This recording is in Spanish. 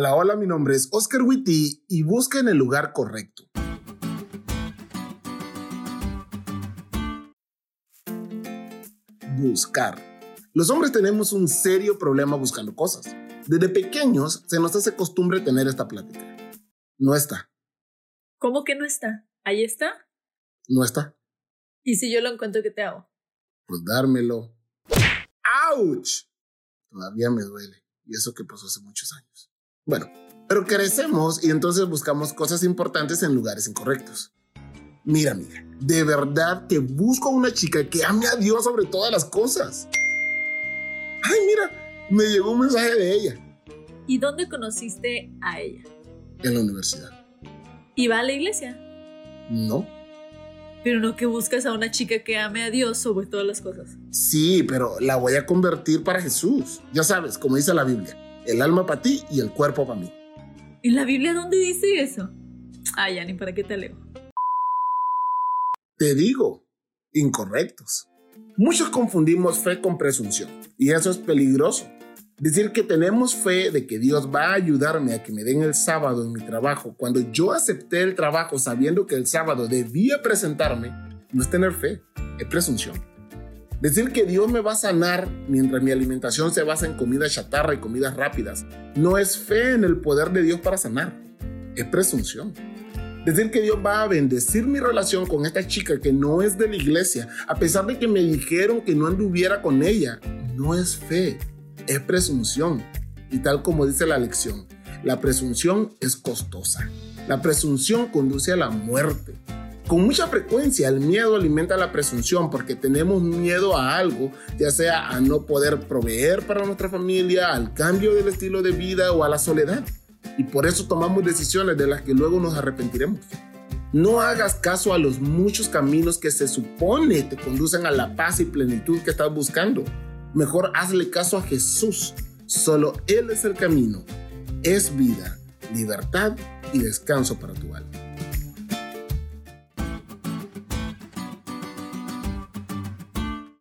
Hola, hola, mi nombre es Oscar Witty y busca en el lugar correcto. Buscar. Los hombres tenemos un serio problema buscando cosas. Desde pequeños se nos hace costumbre tener esta plática. No está. ¿Cómo que no está? ¿Ahí está? No está. ¿Y si yo lo encuentro, qué te hago? Pues dármelo. ¡Auch! Todavía me duele. Y eso que pasó hace muchos años. Bueno, pero crecemos y entonces buscamos cosas importantes en lugares incorrectos. Mira, amiga, de verdad que busco a una chica que ame a Dios sobre todas las cosas. Ay, mira, me llegó un mensaje de ella. ¿Y dónde conociste a ella? En la universidad. ¿Y va a la iglesia? No. Pero no que buscas a una chica que ame a Dios sobre todas las cosas. Sí, pero la voy a convertir para Jesús. Ya sabes, como dice la Biblia, el alma para ti y el cuerpo para mí. ¿En la Biblia dónde dice eso? Ay, ya ni para qué te leo. Te digo, incorrectos. Muchos confundimos fe con presunción y eso es peligroso. Decir que tenemos fe de que Dios va a ayudarme a que me den el sábado en mi trabajo cuando yo acepté el trabajo sabiendo que el sábado debía presentarme, no es tener fe, es presunción. Decir que Dios me va a sanar mientras mi alimentación se basa en comida chatarra y comidas rápidas, no es fe en el poder de Dios para sanar, es presunción. Decir que Dios va a bendecir mi relación con esta chica que no es de la iglesia, a pesar de que me dijeron que no anduviera con ella, no es fe, es presunción. Y tal como dice la lección, la presunción es costosa. La presunción conduce a la muerte. Con mucha frecuencia el miedo alimenta la presunción porque tenemos miedo a algo, ya sea a no poder proveer para nuestra familia, al cambio del estilo de vida o a la soledad. Y por eso tomamos decisiones de las que luego nos arrepentiremos. No hagas caso a los muchos caminos que se supone te conducen a la paz y plenitud que estás buscando. Mejor hazle caso a Jesús. Solo Él es el camino, es vida, libertad y descanso para tu alma.